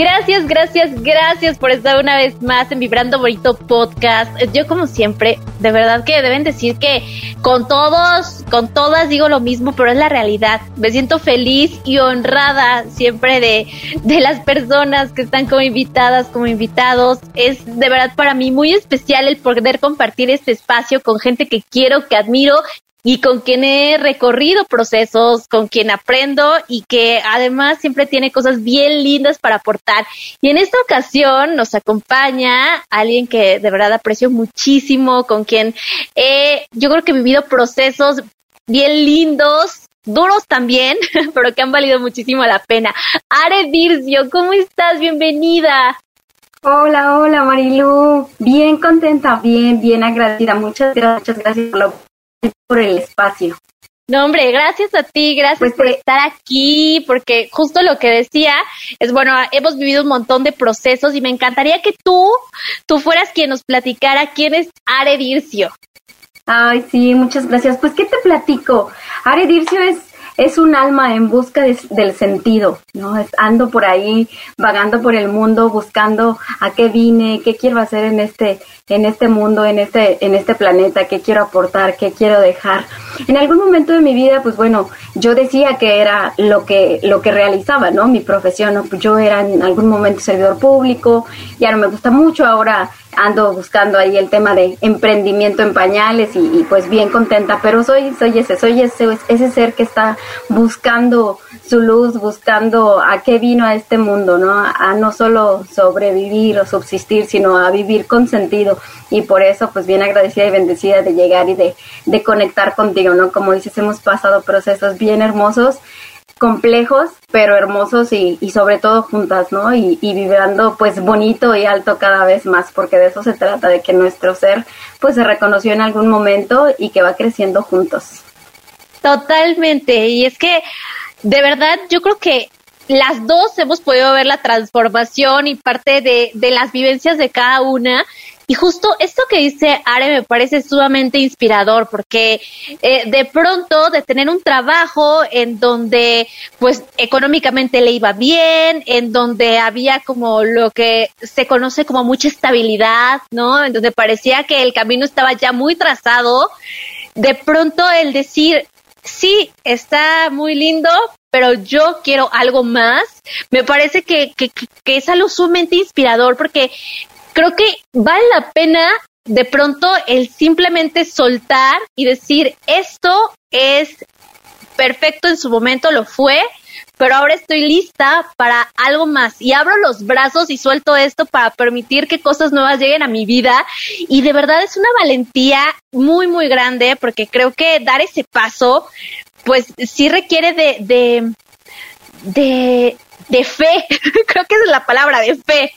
Gracias, gracias, gracias por estar una vez más en Vibrando Bonito Podcast. Yo como siempre, de verdad que deben decir que con todos, con todas digo lo mismo, pero es la realidad. Me siento feliz y honrada siempre de, de las personas que están como invitadas, como invitados. Es de verdad para mí muy especial el poder compartir este espacio con gente que quiero, que admiro y con quien he recorrido procesos, con quien aprendo y que además siempre tiene cosas bien lindas para aportar. Y en esta ocasión nos acompaña alguien que de verdad aprecio muchísimo, con quien he, yo creo que he vivido procesos bien lindos, duros también, pero que han valido muchísimo la pena. Are Dircio, ¿cómo estás? Bienvenida. Hola, hola Marilu, bien contenta, bien, bien agradecida. Muchas gracias, muchas gracias por la por el espacio. No, hombre, gracias a ti, gracias pues por estar aquí, porque justo lo que decía es, bueno, hemos vivido un montón de procesos y me encantaría que tú, tú fueras quien nos platicara quién es Are Dircio. Ay, sí, muchas gracias. Pues, ¿qué te platico? Are Dircio es es un alma en busca del sentido, ¿no? ando por ahí, vagando por el mundo, buscando a qué vine, qué quiero hacer en este, en este mundo, en este, en este planeta, qué quiero aportar, qué quiero dejar. En algún momento de mi vida, pues bueno, yo decía que era lo que, lo que realizaba, ¿no? Mi profesión, yo era en algún momento servidor público, ya no me gusta mucho, ahora ando buscando ahí el tema de emprendimiento en pañales y, pues bien contenta, pero soy, soy ese, soy ese, ese ser que está buscando su luz, buscando a qué vino a este mundo, ¿no? A no solo sobrevivir o subsistir, sino a vivir con sentido. Y por eso, pues bien agradecida y bendecida de llegar y de, de conectar contigo, ¿no? Como dices, hemos pasado procesos bien hermosos complejos, pero hermosos y, y sobre todo juntas, ¿no? Y, y, vibrando pues bonito y alto cada vez más, porque de eso se trata, de que nuestro ser pues se reconoció en algún momento y que va creciendo juntos. Totalmente, y es que de verdad yo creo que las dos hemos podido ver la transformación y parte de, de las vivencias de cada una y justo esto que dice Are me parece sumamente inspirador porque eh, de pronto de tener un trabajo en donde pues económicamente le iba bien, en donde había como lo que se conoce como mucha estabilidad, ¿no? En donde parecía que el camino estaba ya muy trazado, de pronto el decir, sí, está muy lindo, pero yo quiero algo más, me parece que, que, que, es algo sumamente inspirador porque creo que vale la pena de pronto el simplemente soltar y decir esto es perfecto en su momento, lo fue, pero ahora estoy lista para algo más y abro los brazos y suelto esto para permitir que cosas nuevas lleguen a mi vida y de verdad es una valentía muy muy grande porque creo que dar ese paso pues sí requiere de de de, de fe, creo que es la palabra de fe.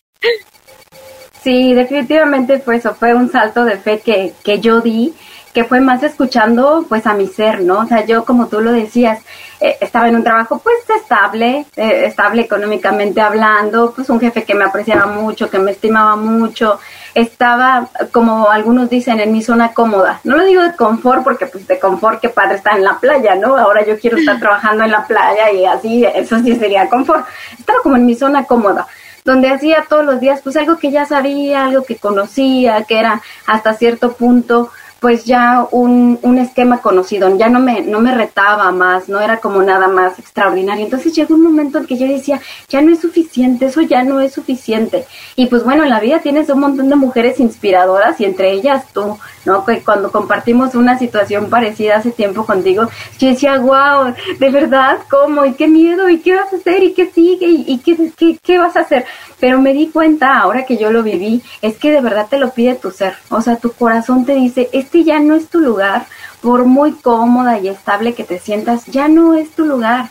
Sí, definitivamente fue eso, fue un salto de fe que, que yo di, que fue más escuchando pues a mi ser, ¿no? O sea, yo como tú lo decías, eh, estaba en un trabajo pues estable, eh, estable económicamente hablando, pues un jefe que me apreciaba mucho, que me estimaba mucho, estaba como algunos dicen en mi zona cómoda, no lo digo de confort porque pues de confort que padre está en la playa, ¿no? Ahora yo quiero estar trabajando en la playa y así, eso sí sería confort, estaba como en mi zona cómoda donde hacía todos los días pues algo que ya sabía, algo que conocía, que era hasta cierto punto pues ya un, un esquema conocido, ya no me, no me retaba más, no era como nada más extraordinario. Entonces llegó un momento en que yo decía, ya no es suficiente, eso ya no es suficiente. Y pues bueno, en la vida tienes un montón de mujeres inspiradoras y entre ellas tú, ¿no? Que cuando compartimos una situación parecida hace tiempo contigo, yo decía, wow, de verdad, ¿cómo? ¿Y qué miedo? ¿Y qué vas a hacer? ¿Y qué sigue? ¿Y, qué, qué, qué vas a hacer? Pero me di cuenta, ahora que yo lo viví, es que de verdad te lo pide tu ser. O sea, tu corazón te dice, este ya no es tu lugar, por muy cómoda y estable que te sientas, ya no es tu lugar.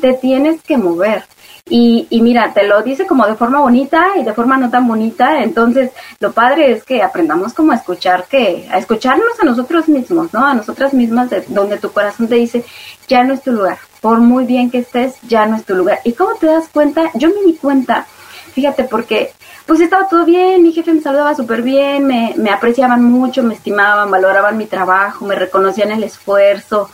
Te tienes que mover. Y, y, mira, te lo dice como de forma bonita y de forma no tan bonita. Entonces, lo padre es que aprendamos como a escuchar que, a escucharnos a nosotros mismos, ¿no? A nosotras mismas, de, donde tu corazón te dice, ya no es tu lugar. Por muy bien que estés, ya no es tu lugar. ¿Y cómo te das cuenta? Yo me di cuenta, fíjate, porque pues estaba todo bien, mi jefe me saludaba súper bien, me, me apreciaban mucho, me estimaban, valoraban mi trabajo, me reconocían el esfuerzo,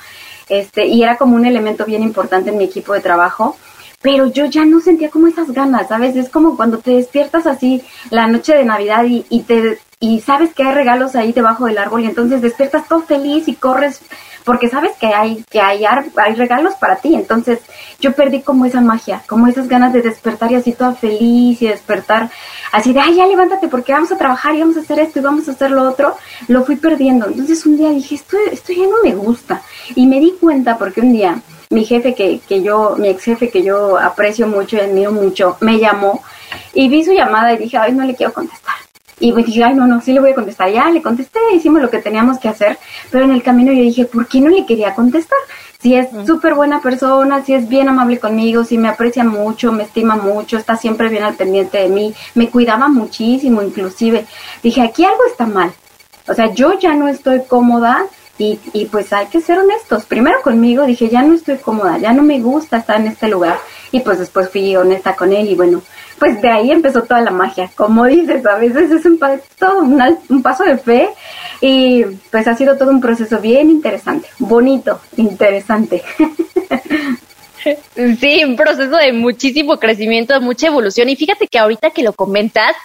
este, y era como un elemento bien importante en mi equipo de trabajo pero yo ya no sentía como esas ganas, ¿sabes? Es como cuando te despiertas así la noche de Navidad y, y te y sabes que hay regalos ahí debajo del árbol y entonces despiertas todo feliz y corres porque sabes que hay que hay, hay regalos para ti. Entonces yo perdí como esa magia, como esas ganas de despertar y así toda feliz y despertar así de, ay, ya levántate porque vamos a trabajar y vamos a hacer esto y vamos a hacer lo otro. Lo fui perdiendo. Entonces un día dije, esto, esto ya no me gusta. Y me di cuenta porque un día mi jefe que, que yo, mi ex jefe que yo aprecio mucho y admiro mucho, me llamó y vi su llamada y dije, ay, no le quiero contestar. Y dije, ay, no, no, sí le voy a contestar. Ya le contesté, hicimos lo que teníamos que hacer, pero en el camino yo dije, ¿por qué no le quería contestar? Si es súper buena persona, si es bien amable conmigo, si me aprecia mucho, me estima mucho, está siempre bien al pendiente de mí, me cuidaba muchísimo inclusive. Dije, aquí algo está mal. O sea, yo ya no estoy cómoda y, pues hay que ser honestos. Primero conmigo dije, ya no estoy cómoda, ya no me gusta estar en este lugar. Y pues después fui honesta con él y bueno, pues de ahí empezó toda la magia. Como dices, a veces es un, un, paso de fe y pues ha sido todo un proceso bien interesante, bonito, interesante. Sí, un proceso de muchísimo crecimiento, de mucha evolución. Y fíjate que ahorita que lo comentas,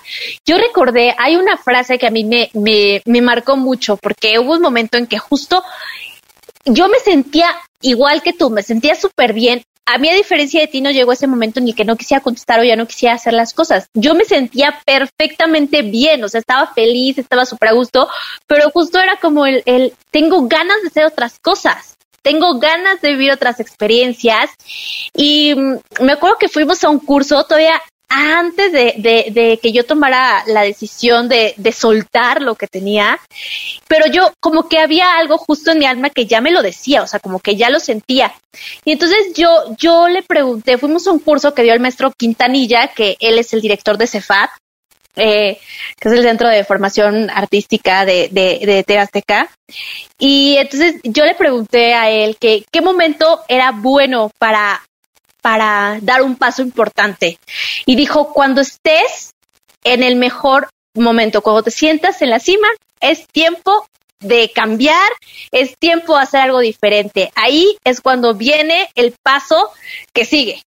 yo recordé, hay una frase que a mí me, me, me marcó mucho, porque hubo un momento en que justo yo me sentía igual que tú, me sentía súper bien. A mí, a diferencia de ti, no llegó ese momento en el que no quisiera contestar o ya no quisiera hacer las cosas. Yo me sentía perfectamente bien, o sea, estaba feliz, estaba súper a gusto, pero justo era como el, el, tengo ganas de hacer otras cosas tengo ganas de vivir otras experiencias. Y mm, me acuerdo que fuimos a un curso todavía antes de, de, que yo tomara la decisión de, de, soltar lo que tenía, pero yo como que había algo justo en mi alma que ya me lo decía, o sea, como que ya lo sentía. Y entonces yo, yo le pregunté, fuimos a un curso que dio el maestro Quintanilla, que él es el director de Cefat, eh, que es el Centro de Formación Artística de, de, de Y entonces yo le pregunté a él que qué momento era bueno para, para dar un paso importante. Y dijo, cuando estés en el mejor momento, cuando te sientas en la cima, es tiempo de cambiar, es tiempo de hacer algo diferente. Ahí es cuando viene el paso que sigue.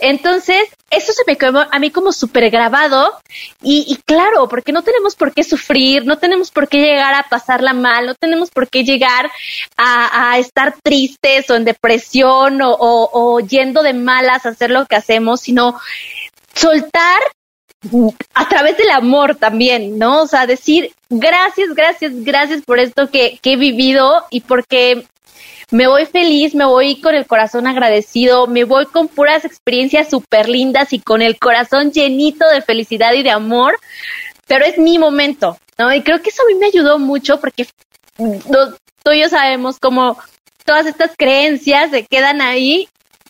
Entonces, eso se me quedó a mí como súper grabado y, y, claro, porque no tenemos por qué sufrir, no tenemos por qué llegar a pasarla mal, no tenemos por qué llegar a, estar tristes o en depresión o, yendo de malas a hacer lo que hacemos, sino soltar a través del amor también, ¿no? O sea, decir gracias, gracias, gracias por esto que he vivido y porque me voy feliz, me voy con el corazón agradecido, me voy con puras experiencias súper lindas y con el corazón llenito de felicidad y de amor, pero es mi momento, ¿no? Y creo que eso a mí me ayudó mucho porque tú y yo sabemos cómo todas estas creencias se quedan ahí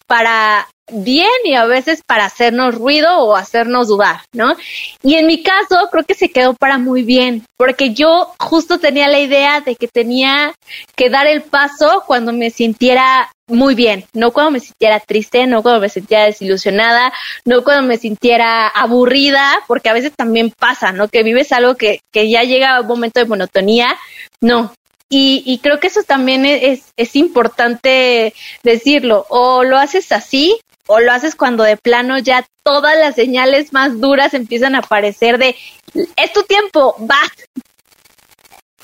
para bien y a veces para hacernos ruido o hacernos dudar, ¿no? Y en mi caso creo que se quedó para muy bien, porque yo justo tenía la idea de que tenía que dar el paso cuando me sintiera muy bien, no cuando me sintiera triste, no cuando me sintiera desilusionada, no cuando me sintiera aburrida, porque a veces también pasa, ¿no? Que vives algo que, que ya llega un momento de monotonía, no, y, y, creo que eso también es, es, importante decirlo. O lo haces así o lo haces cuando de plano ya todas las señales más duras empiezan a aparecer de es tu tiempo, va.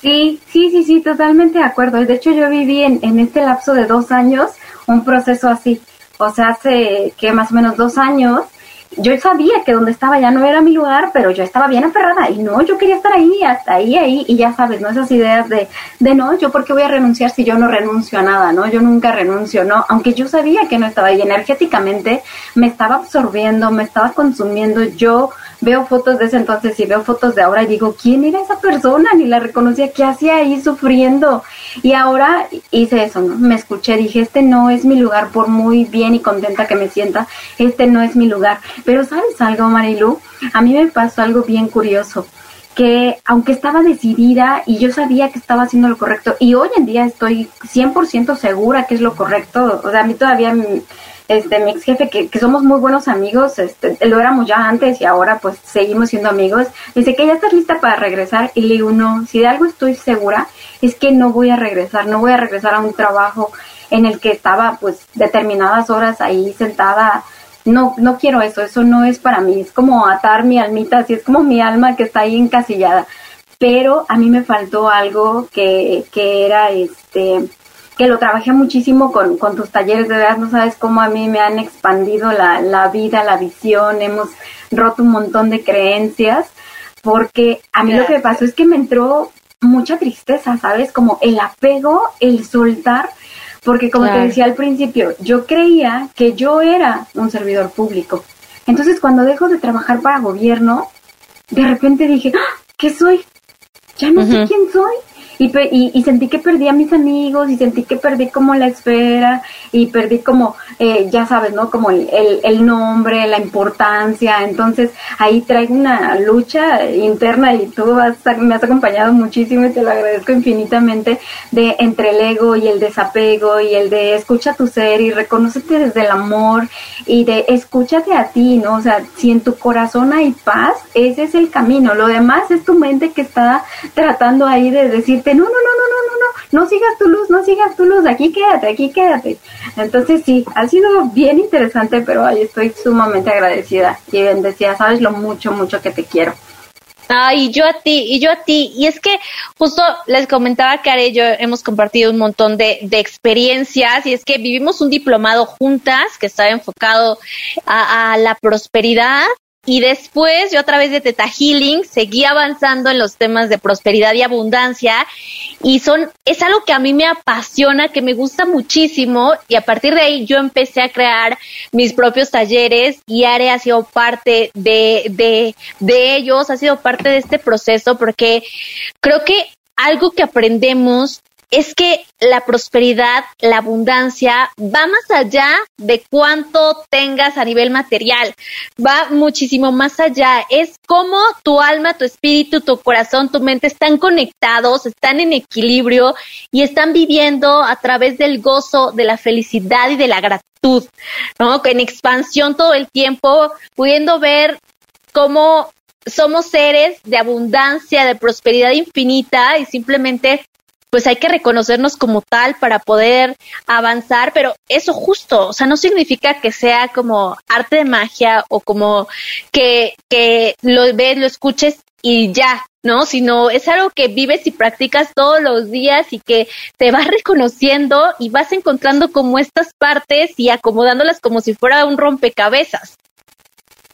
Sí, sí, sí, sí, totalmente de acuerdo. De hecho, yo viví en, en este lapso de dos años un proceso así. O sea, hace que más o menos dos años yo sabía que donde estaba ya no era mi lugar, pero yo estaba bien aferrada y no, yo quería estar ahí, hasta ahí, ahí, y ya sabes, ¿no? Esas ideas de, de no, yo por qué voy a renunciar si yo no renuncio a nada, ¿no? Yo nunca renuncio, ¿no? Aunque yo sabía que no estaba ahí energéticamente, me estaba absorbiendo, me estaba consumiendo, yo veo fotos de ese entonces y veo fotos de ahora y digo, ¿quién era esa persona? Ni la reconocía, ¿qué hacía ahí sufriendo? Y ahora hice eso, ¿no? Me escuché, dije, este no es mi lugar, por muy bien y contenta que me sienta, este no es mi lugar. Pero ¿sabes algo, Marilu? A mí me pasó algo bien curioso que aunque estaba decidida y yo sabía que estaba haciendo lo correcto y hoy en día estoy 100% segura que es lo correcto, o sea, a mí todavía este, mi ex jefe, que, que, somos muy buenos amigos, este, lo éramos ya antes y ahora pues seguimos siendo amigos, dice que ya estás lista para regresar y le digo, no, si de algo estoy segura es que no voy a regresar, no voy a regresar a un trabajo en el que estaba pues determinadas horas ahí sentada, no, no quiero eso, eso no es para mí, es como atar mi almita, así es como mi alma que está ahí encasillada, pero a mí me faltó algo que, que era este que lo trabajé muchísimo con, con tus talleres, de verdad no sabes cómo a mí me han expandido la, la vida, la visión, hemos roto un montón de creencias, porque a mí lo que me pasó es que me entró mucha tristeza, ¿sabes? Como el apego, el soltar, porque como te decía al principio, yo creía que yo era un servidor público. Entonces cuando dejo de trabajar para gobierno, de repente dije, ¡Ah! ¿qué soy? Ya no sé quién soy y, y, sentí que perdí a mis amigos y sentí que perdí como la esfera y perdí como, eh, ya sabes, ¿no? Como el, el, nombre, la importancia. Entonces ahí traigo una lucha interna y tú me has acompañado muchísimo y te lo agradezco infinitamente de entre el ego y el desapego y el de escucha tu ser y reconocete desde el amor y de escúchate a ti, ¿no? O sea, si en tu corazón hay paz, ese es el camino. Lo demás es tu mente que está tratando ahí de decir no, no, no, no, no, no, no, no sigas tu luz, no sigas tu luz, aquí quédate, aquí quédate. Entonces sí, ha sido bien interesante, pero estoy sumamente agradecida y bendecida, sabes lo mucho, mucho que te quiero. Ay, yo a ti, y yo a ti. Y es que justo les comentaba que y yo hemos compartido un montón de, de, experiencias y es que vivimos un diplomado juntas que estaba enfocado a la prosperidad y después yo a través de Teta Healing seguí avanzando en los temas de prosperidad y abundancia. Y son, es algo que a mí me apasiona, que me gusta muchísimo. Y a partir de ahí yo empecé a crear mis propios talleres y Are ha sido parte de, de, de ellos, ha sido parte de este proceso porque creo que algo que aprendemos es que la prosperidad, la abundancia va más allá de cuánto tengas a nivel material, va muchísimo más allá. Es como tu alma, tu espíritu, tu corazón, tu mente están conectados, están en equilibrio y están viviendo a través del gozo, de la felicidad y de la gratitud, ¿no? En expansión todo el tiempo, pudiendo ver cómo somos seres de abundancia, de prosperidad infinita y simplemente pues hay que reconocernos como tal para poder avanzar, pero eso justo, o sea, no significa que sea como arte de magia o como que, que lo ves, lo escuches y ya, ¿no? Sino es algo que vives y practicas todos los días y que te vas reconociendo y vas encontrando como estas partes y acomodándolas como si fuera un rompecabezas.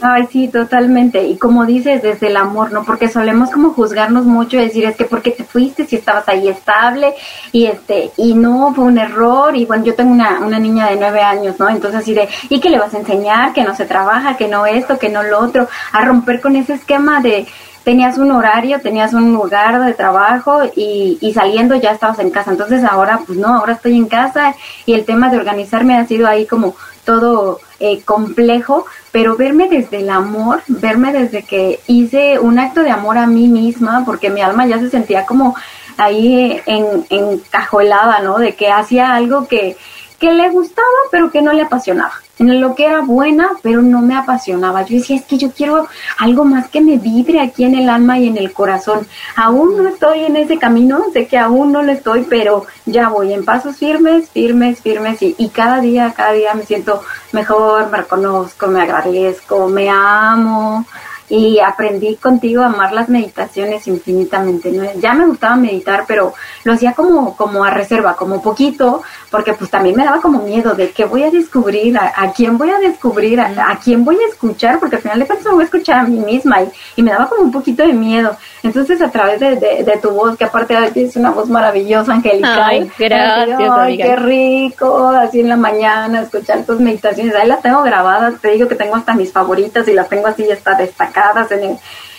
Ay, sí, totalmente. Y como dices, desde el amor, ¿no? Porque solemos como juzgarnos mucho y decir, es que porque te fuiste si estabas ahí estable y este, y no, fue un error. Y bueno, yo tengo una, una niña de nueve años, ¿no? Entonces así de, ¿y qué le vas a enseñar? Que no se trabaja, que no esto, que no lo otro. A romper con ese esquema de, tenías un horario, tenías un lugar de trabajo y, y, saliendo ya estabas en casa. Entonces ahora, pues no, ahora estoy en casa y el tema de organizarme ha sido ahí como todo eh, complejo, pero verme desde el amor, verme desde que hice un acto de amor a mí misma, porque mi alma ya se sentía como ahí en, encajuelada, ¿no? De que hacía algo que, que le gustaba, pero que no le apasionaba en lo que era buena, pero no me apasionaba. Yo decía, es que yo quiero algo más que me vibre aquí en el alma y en el corazón. Aún no estoy en ese camino, sé que aún no lo estoy, pero ya voy en pasos firmes, firmes, firmes y, y cada día, cada día me siento mejor, me reconozco, me agradezco, me amo y aprendí contigo a amar las meditaciones infinitamente. Ya me gustaba meditar, pero lo hacía como, como a reserva, como poquito, porque pues también me daba como miedo de qué voy a descubrir, a, quién voy a descubrir, a, quién voy a escuchar, porque al final de cuentas me voy a escuchar a mí misma y, y me daba como un poquito de miedo. Entonces a través de, de, tu voz, que aparte es una voz maravillosa, angelical. Ay, gracias. Ay, qué rico, así en la mañana, escuchar tus meditaciones. Ahí las tengo grabadas, te digo que tengo hasta mis favoritas y las tengo así ya está destacadas en el,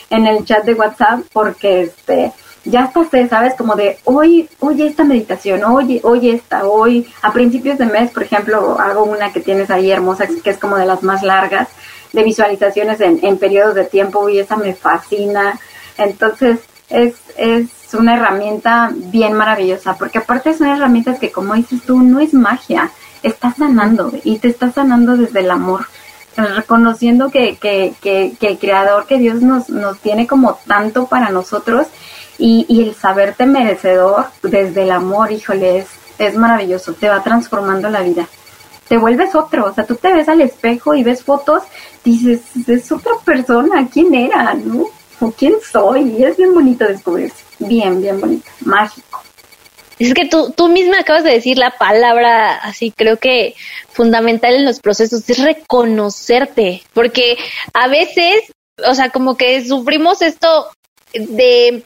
en el chat de WhatsApp porque este ya hasta sé, ¿sabes? Como de hoy, hoy esta meditación, hoy, hoy esta, hoy, a principios de mes, por ejemplo, hago una que tienes ahí hermosa, que es como de las más largas, de visualizaciones en, en periodos de tiempo, y esa me fascina. Entonces, es, es una herramienta bien maravillosa, porque aparte son herramientas que, como dices tú, no es magia, estás sanando y te estás sanando desde el amor reconociendo que, que, que, que, el creador, que Dios nos, nos tiene como tanto para nosotros y, y el saberte merecedor desde el amor, híjole, es, maravilloso, te va transformando la vida. Te vuelves otro, o sea, tú te ves al espejo y ves fotos, dices, es otra persona, ¿quién era? ¿No? ¿O quién soy? Y es bien bonito descubrirse, bien, bien bonito, mágico. Es que tú, tú misma acabas de decir la palabra así, creo que fundamental en los procesos, es reconocerte, porque a veces, o sea, como que sufrimos esto de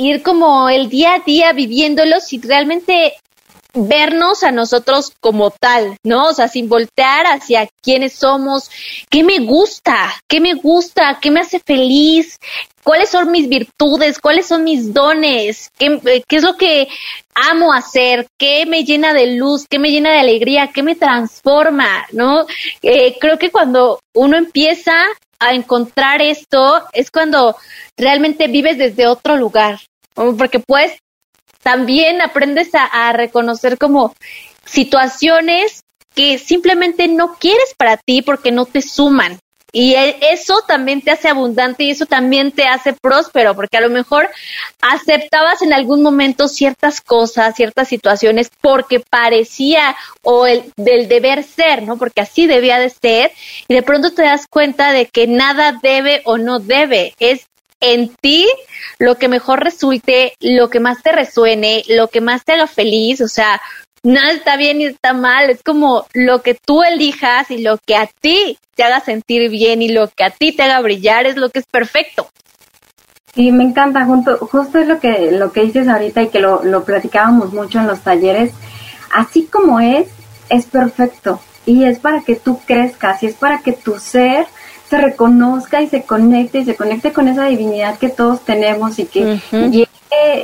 ir como el día a día viviéndolo si realmente vernos a nosotros como tal, ¿no? O sea, sin voltear hacia quiénes somos, qué me gusta, qué me gusta, qué me hace feliz, cuáles son mis virtudes, cuáles son mis dones, qué, eh, es lo que amo hacer, qué me llena de luz, qué me llena de alegría, qué me transforma, ¿no? Eh, creo que cuando uno empieza a encontrar esto es cuando realmente vives desde otro lugar, porque puedes también aprendes a, reconocer como situaciones que simplemente no quieres para ti porque no te suman. Y e, eso también te hace abundante y eso también te hace próspero, porque a lo mejor aceptabas en algún momento ciertas cosas, ciertas situaciones, porque parecía o el del deber ser, ¿no? Porque así debía de ser, y de pronto te das cuenta de que nada debe o no debe, es en ti lo que mejor resulte, lo que más te resuene, lo que más te haga feliz, o sea, nada está bien ni está mal, es como lo que tú elijas y lo que a ti te haga sentir bien y lo que a ti te haga brillar es lo que es perfecto. Sí, me encanta, junto, justo es lo que, lo que dices ahorita y que lo, lo platicábamos mucho en los talleres, así como es, es perfecto y es para que tú crezcas y es para que tu ser se reconozca y se conecte y se conecte con esa divinidad que todos tenemos y que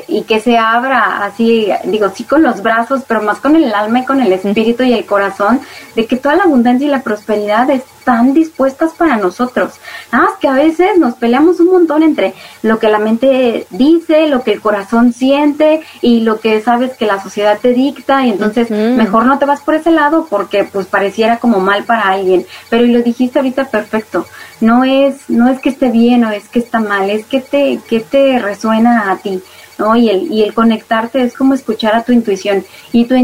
y que se abra así, digo, sí con los brazos, pero más con el alma y con el espíritu y el corazón, de que toda la abundancia y la prosperidad están dispuestas para nosotros. Nada más que a veces nos peleamos un montón entre lo que la mente dice, lo que el corazón siente y lo que sabes que la sociedad te dicta y entonces mejor no te vas por ese lado porque pues pareciera como mal para alguien. Pero y lo dijiste ahorita perfecto, no es, no es que esté bien o es que está mal, es que te, que te resuena a ti. Y el, y el conectarte es como escuchar a tu intuición. Y tu,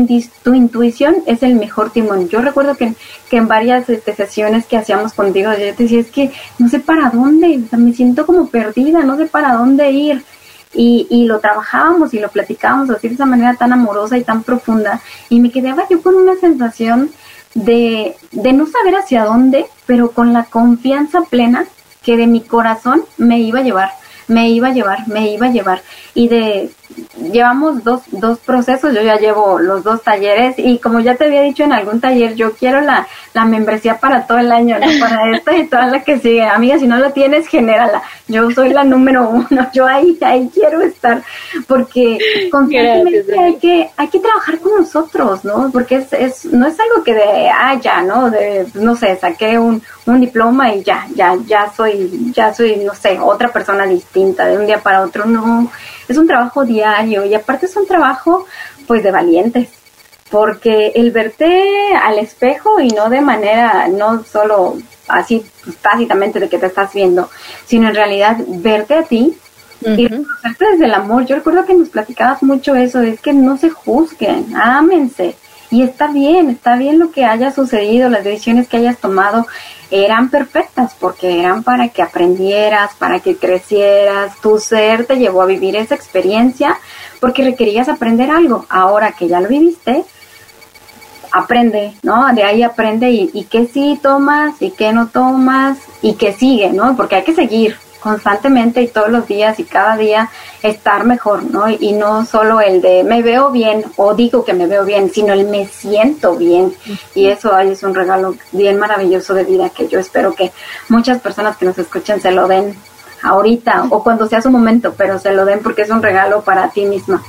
tu intuición es el mejor timón. Yo recuerdo que, que en varias este, sesiones que hacíamos contigo, yo te decía, es que no sé para dónde, me siento como perdida, no sé para dónde ir. Y, y lo trabajábamos y lo platicábamos así de esa manera tan amorosa y tan profunda. Y me quedaba yo con una sensación de, de no saber hacia dónde, pero con la confianza plena que de mi corazón me iba a llevar, me iba a llevar, me iba a llevar. Y de llevamos dos, dos procesos, yo ya llevo los dos talleres y como ya te había dicho en algún taller, yo quiero la, la membresía para todo el año, ¿no? para esta y toda la que sigue. Amiga, si no la tienes, genérala. Yo soy la número uno, yo ahí, ahí quiero estar, porque constantemente hay que, hay que trabajar con nosotros, ¿no? Porque es, es, no es algo que de, ah, ya, ¿no? De, no sé, saqué un, un diploma y ya, ya, ya soy, ya soy, no sé, otra persona distinta de un día para otro, no es un trabajo diario y aparte es un trabajo pues de valientes, porque el verte al espejo y no de manera, no solo así tácitamente de que te estás viendo, sino en realidad verte a ti y reconocerte desde el amor. Yo recuerdo que nos platicabas mucho eso, es que no se juzguen, ámense y está bien, está bien lo que haya sucedido, las decisiones que hayas tomado eran perfectas porque eran para que aprendieras, para que crecieras, tu ser te llevó a vivir esa experiencia porque requerías aprender algo. Ahora que ya lo viviste, aprende, ¿no? De ahí aprende y, y qué sí tomas y qué no tomas y qué sigue, ¿no? Porque hay que seguir, constantemente y todos los días y cada día estar mejor, ¿no? Y no solo el de me veo bien o digo que me veo bien, sino el me siento bien. Y eso ahí es un regalo bien maravilloso de vida que yo espero que muchas personas que nos escuchen se lo den ahorita o cuando sea su momento, pero se lo den porque es un regalo para ti misma.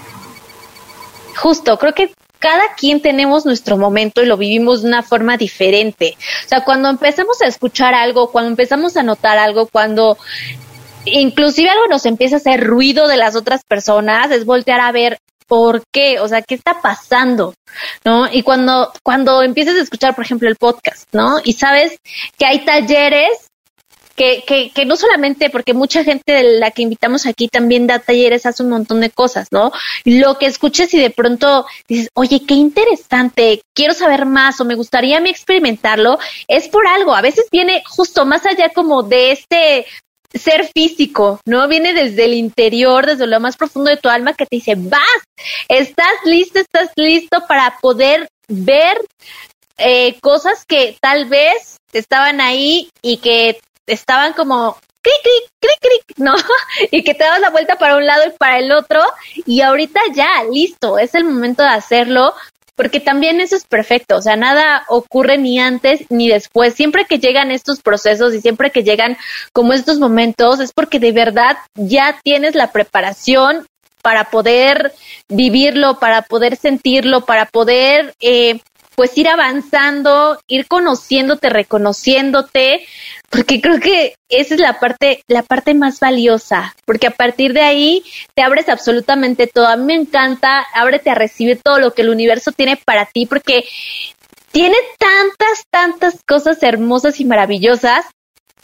Justo, creo que cada quien tenemos nuestro momento y lo vivimos de una forma diferente. O sea, cuando empezamos a escuchar algo, cuando empezamos a notar algo, cuando inclusive algo nos empieza a hacer ruido de las otras personas, es voltear a ver por qué, o sea, qué está pasando, ¿no? Y cuando, cuando empiezas a escuchar, por ejemplo, el podcast, ¿no? Y sabes que hay talleres que, que, que no solamente, porque mucha gente de la que invitamos aquí también da talleres, hace un montón de cosas, ¿no? Lo que escuches y de pronto dices, oye, qué interesante, quiero saber más o me gustaría a mí experimentarlo, es por algo. A veces viene justo más allá como de este ser físico, ¿no? Viene desde el interior, desde lo más profundo de tu alma que te dice, vas, estás listo, estás listo para poder ver eh, cosas que tal vez estaban ahí y que estaban como cric, cric, cric, cric, ¿no? Y que te das la vuelta para un lado y para el otro y ahorita ya, listo, es el momento de hacerlo porque también eso es perfecto, o sea, nada ocurre ni antes ni después. Siempre que llegan estos procesos y siempre que llegan como estos momentos es porque de verdad ya tienes la preparación para poder vivirlo, para poder sentirlo, para poder eh, pues ir avanzando, ir conociéndote, reconociéndote, porque creo que esa es la parte, la parte más valiosa, porque a partir de ahí te abres absolutamente todo. A mí me encanta, ábrete a recibir todo lo que el universo tiene para ti, porque tiene tantas, tantas cosas hermosas y maravillosas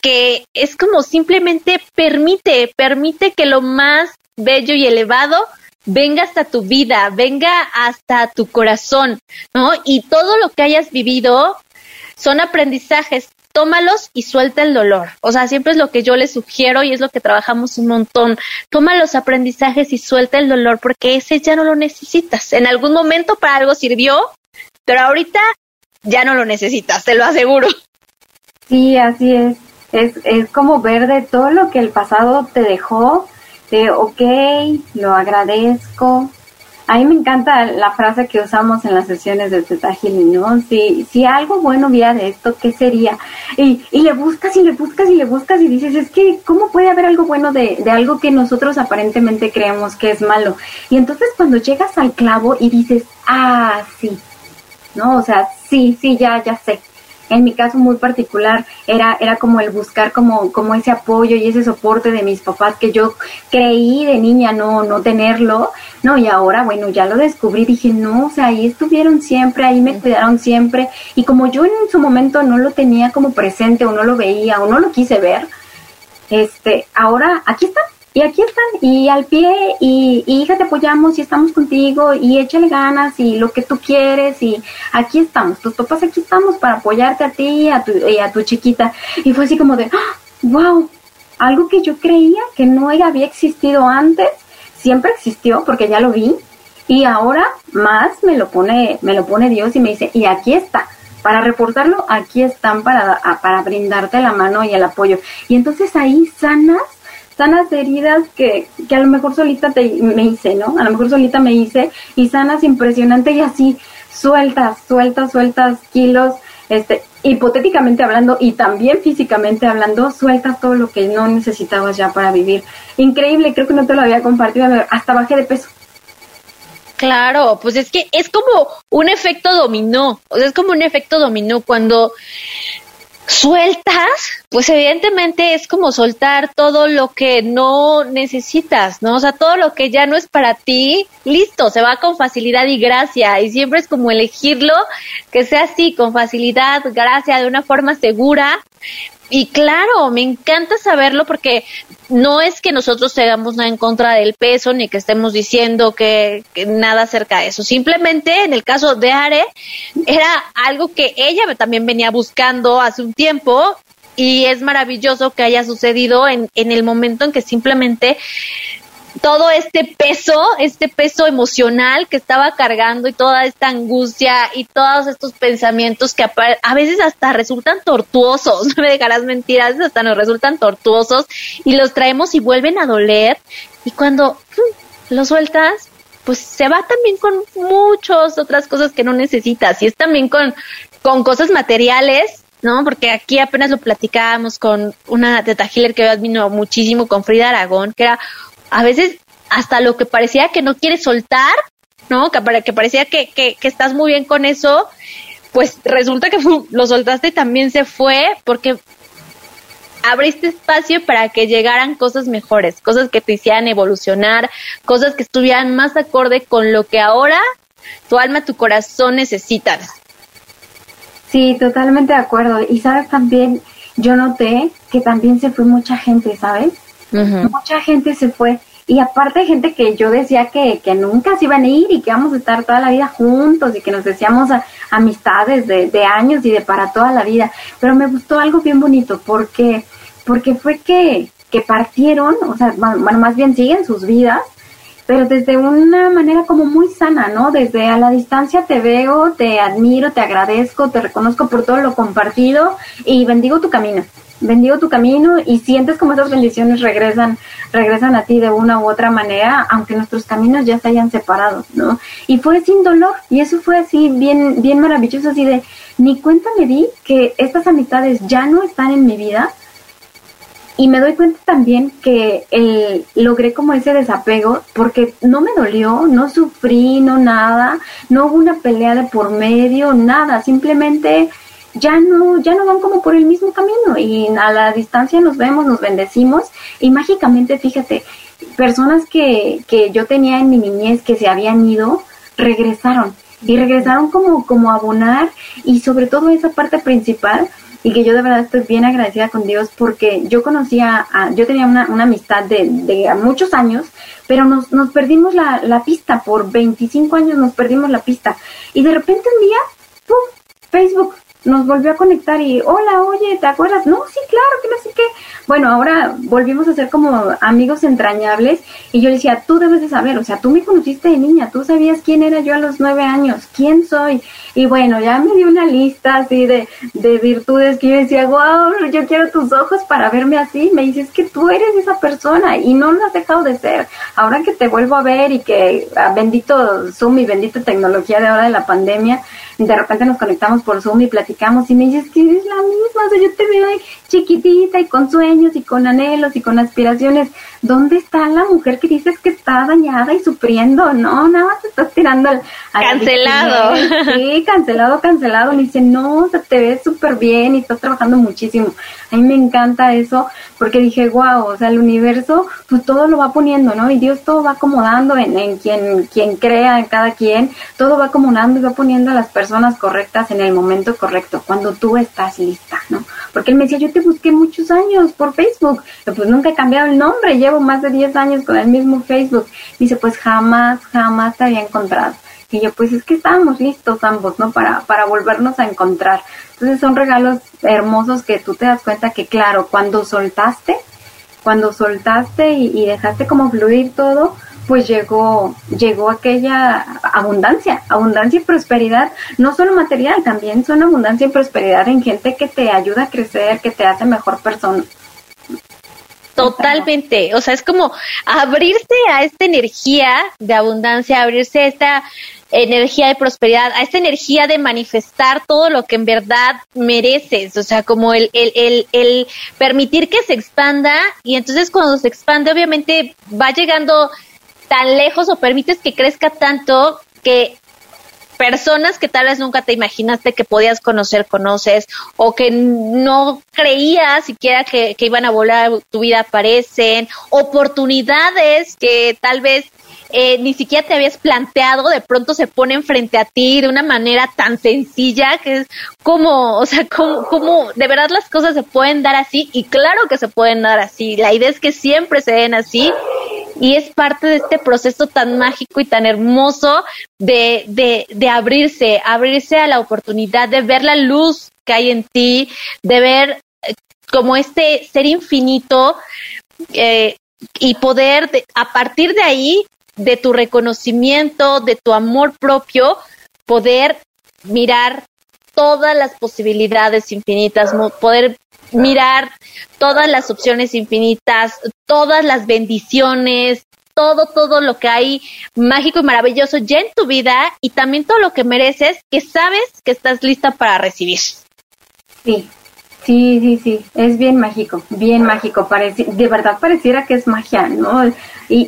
que es como simplemente permite, permite que lo más bello y elevado venga hasta tu vida, venga hasta tu corazón, ¿no? Y todo lo que hayas vivido son aprendizajes. Tómalos y suelta el dolor. O sea, siempre es lo que yo les sugiero y es lo que trabajamos un montón. Toma los aprendizajes y suelta el dolor porque ese ya no lo necesitas. En algún momento para algo sirvió, pero ahorita ya no lo necesitas, te lo aseguro. Sí, así es. Es, es como ver de todo lo que el pasado te dejó, de ok, lo agradezco. A mí me encanta la frase que usamos en las sesiones de Teta ¿no? Si, si algo bueno hubiera de esto, ¿qué sería? Y, y le buscas y le buscas y le buscas y dices, es que, ¿cómo puede haber algo bueno de, de algo que nosotros aparentemente creemos que es malo? Y entonces cuando llegas al clavo y dices, ah, sí, ¿no? O sea, sí, sí, ya, ya sé en mi caso muy particular era, era como el buscar como, como ese apoyo y ese soporte de mis papás que yo creí de niña no, no tenerlo, no, y ahora bueno, ya lo descubrí, dije, no, o sea, ahí estuvieron siempre, ahí me cuidaron siempre, y como yo en su momento no lo tenía como presente o no lo veía o no lo quise ver, este, ahora aquí está, y aquí están, y al pie, y, hija, te apoyamos y estamos contigo, y échale ganas, y lo que tú quieres, y aquí estamos, tus papás aquí estamos para apoyarte a ti a tu, y a tu chiquita. Y fue así como de, wow, ¡Ah! algo que yo creía que no había existido antes, siempre existió porque ya lo vi, y ahora más me lo pone, me lo pone Dios y me dice, y aquí está. Para reportarlo, aquí están para, para brindarte la mano y el apoyo. Y entonces ahí sanas sanas heridas que, que a lo mejor solita te, me hice, ¿no? A lo mejor solita me hice y sanas impresionante y así sueltas, sueltas, sueltas kilos, este, hipotéticamente hablando y también físicamente hablando, sueltas todo lo que no necesitabas ya para vivir. Increíble, creo que no te lo había compartido, hasta bajé de peso. Claro, pues es que es como un efecto dominó, o sea, es como un efecto dominó cuando sueltas, pues evidentemente es como soltar todo lo que no necesitas, ¿no? O sea, todo lo que ya no es para ti, listo, se va con facilidad y gracia. Y siempre es como elegirlo, que sea así, con facilidad, gracia, de una forma segura. Y claro, me encanta saberlo porque no es que nosotros tengamos nada en contra del peso ni que estemos diciendo que, nada acerca de eso. Simplemente en el caso de Are era algo que ella también venía buscando hace un tiempo y es maravilloso que haya sucedido en, en el momento en que simplemente todo este peso, este peso emocional que estaba cargando y toda esta angustia y todos estos pensamientos que a veces hasta resultan tortuosos, no me dejarás mentir, a veces hasta nos resultan tortuosos y los traemos y vuelven a doler y cuando ¡pum! lo sueltas, pues se va también con muchas otras cosas que no necesitas y es también con, con cosas materiales ¿no? Porque aquí apenas lo platicábamos con una teta healer que vino muchísimo con Frida Aragón, que era a veces hasta lo que parecía que no quieres soltar, ¿no? Que, que parecía que, que, estás muy bien con eso, pues resulta que lo soltaste y también se fue porque abriste espacio para que llegaran cosas mejores, cosas que te hicieran evolucionar, cosas que estuvieran más acorde con lo que ahora tu alma, tu corazón necesitan. Sí, totalmente de acuerdo. Y sabes también, yo noté que también se fue mucha gente, ¿sabes? Mucha gente se fue. Y aparte gente que yo decía que, que nunca se iban a ir y que vamos a estar toda la vida juntos y que nos decíamos amistades de, de años y de para toda la vida. Pero me gustó algo bien bonito porque, porque fue que, que partieron, o sea, bueno, más bien siguen sus vidas, pero desde una manera como muy sana, ¿no? Desde a la distancia te veo, te admiro, te agradezco, te reconozco por todo lo compartido y bendigo tu camino bendigo tu camino y sientes como esas bendiciones regresan, regresan a ti de una u otra manera, aunque nuestros caminos ya se hayan separado, ¿no? Y fue sin dolor, y eso fue así bien, bien maravilloso, así de, ni cuenta me di que estas amistades ya no están en mi vida, y me doy cuenta también que el, logré como ese desapego porque no me dolió, no sufrí, no nada, no hubo una pelea de por medio, nada, simplemente ya no, ya no van como por el mismo camino y a la distancia nos vemos, nos bendecimos y mágicamente, fíjate, personas que, que yo tenía en mi niñez que se habían ido, regresaron y regresaron como, como a abonar y sobre todo esa parte principal y que yo de verdad estoy bien agradecida con Dios porque yo conocía, a, yo tenía una, una amistad de, de muchos años, pero nos, nos perdimos la, la pista, por 25 años nos perdimos la pista y de repente un día, ¡pum! Facebook, nos volvió a conectar y, hola, oye, ¿te acuerdas? No, sí, claro, que no sé qué. Bueno, ahora volvimos a ser como amigos entrañables y yo le decía, tú debes de saber, o sea, tú me conociste de niña, tú sabías quién era yo a los nueve años, quién soy. Y bueno, ya me dio una lista así de, de virtudes que yo decía, wow, yo quiero tus ojos para verme así. Me dices que tú eres esa persona y no lo has dejado de ser. Ahora que te vuelvo a ver y que ah, bendito Zoom y bendita tecnología de ahora de la pandemia, de repente nos conectamos por Zoom y platicamos y me dices que eres la misma, o sea, yo te veo chiquitita y con sueños y con anhelos y con aspiraciones. ¿Dónde está la mujer que dices que está dañada y sufriendo? No, nada más te estás tirando al... cancelado. Sí, cancelado, cancelado. Me dice, no, o sea, te ves súper bien y estás trabajando muchísimo. A mí me encanta eso porque dije, wow, o sea, el universo, pues todo lo va poniendo, ¿no? Y Dios todo va acomodando en, en quien, quien crea, en cada quien, todo va acomodando y va poniendo a las personas correctas en el momento correcto, cuando tú estás lista, ¿no? Porque él me decía, yo te busqué muchos años por Facebook, pero pues nunca he cambiado el nombre, más de 10 años con el mismo Facebook. Dice, pues jamás, jamás te había encontrado. Y yo, pues es que estábamos listos ambos, ¿no? Para, para volvernos a encontrar. Entonces son regalos hermosos que tú te das cuenta que, claro, cuando soltaste, cuando soltaste y, dejaste como fluir todo, pues llegó, llegó aquella abundancia, abundancia y prosperidad, no solo material, también son abundancia y prosperidad en gente que te ayuda a crecer, que te hace mejor persona. Totalmente, o sea, es como abrirse a esta energía de abundancia, abrirse a esta energía de prosperidad, a esta energía de manifestar todo lo que en verdad mereces, o sea, como el, el, el, el permitir que se expanda. Y entonces cuando se expande obviamente va llegando tan lejos o permites que crezca tanto que personas que tal vez nunca te imaginaste que podías conocer, conoces, o que no creías siquiera que, que iban a volar tu vida aparecen, oportunidades que tal vez eh, ni siquiera te habías planteado, de pronto se ponen frente a ti de una manera tan sencilla que es como, o sea, como, como de verdad las cosas se pueden dar así y claro que se pueden dar así. La idea es que siempre se den así y es parte de este proceso tan mágico y tan hermoso de, de, de abrirse, abrirse a la oportunidad de ver la luz que hay en ti, de ver eh, como este ser infinito eh, y poder a partir de ahí de tu reconocimiento, de tu amor propio, poder mirar todas las posibilidades infinitas, poder mirar todas las opciones infinitas, todas las bendiciones, todo, todo lo que hay mágico y maravilloso ya en tu vida y también todo lo que mereces que sabes que estás lista para recibir. Sí, sí, sí, sí, es bien mágico, bien mágico, parece, de verdad pareciera que es magia, ¿no? Y,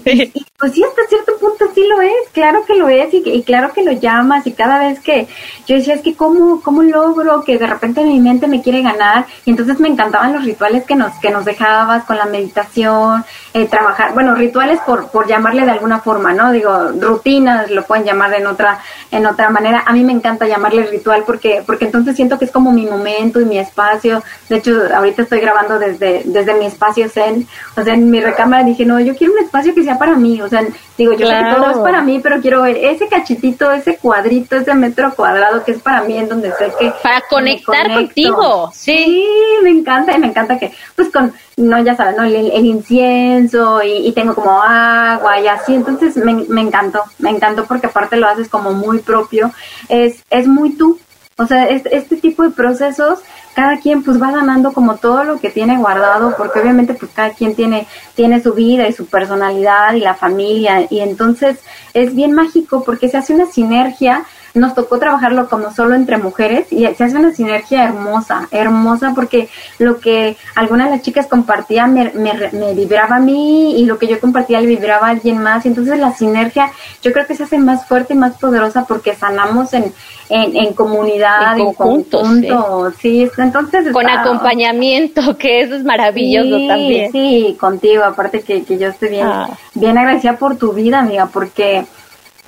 pues sí, hasta cierto punto sí lo es, claro que lo es y, claro que lo llamas y cada vez que yo decía, es que cómo, cómo logro que de repente mi mente me quiere ganar y entonces me encantaban los rituales que nos, que nos dejabas con la meditación, eh, trabajar, bueno, rituales por, por llamarle de alguna forma, ¿no? Digo, rutinas, lo pueden llamar en otra, en otra manera. A mí me encanta llamarle ritual porque, porque entonces siento que es como mi momento y mi espacio. De hecho, ahorita estoy grabando desde, desde mi espacio Zen, o sea, en mi recámara dije, no, yo quiero un espacio que sea para mí, o sea, digo, yo sé que todo es para mí, pero quiero ver ese cachitito, ese cuadrito, ese metro cuadrado que es para mí, en donde sé que... Para conectar contigo, sí. me encanta, y me encanta que, pues con, no, ya sabes, ¿no? El, incienso y, tengo como agua y así, entonces me, me encantó, me encantó porque aparte lo haces como muy propio, es, es muy tú, o sea, este tipo de procesos cada quien pues va ganando como todo lo que tiene guardado, porque obviamente pues cada quien tiene, tiene su vida y su personalidad y la familia, y entonces es bien mágico porque se hace una sinergia nos tocó trabajarlo como solo entre mujeres y se hace una sinergia hermosa, hermosa porque lo que algunas de las chicas compartían me, me, vibraba a mí y lo que yo compartía le vibraba a alguien más. Entonces la sinergia yo creo que se hace más fuerte y más poderosa porque sanamos en, en, comunidad, en, conjunto. Sí. entonces... Con acompañamiento, que eso es maravilloso también. Sí, contigo, aparte que, que yo estoy bien, ah. bien agradecida por tu vida, amiga, porque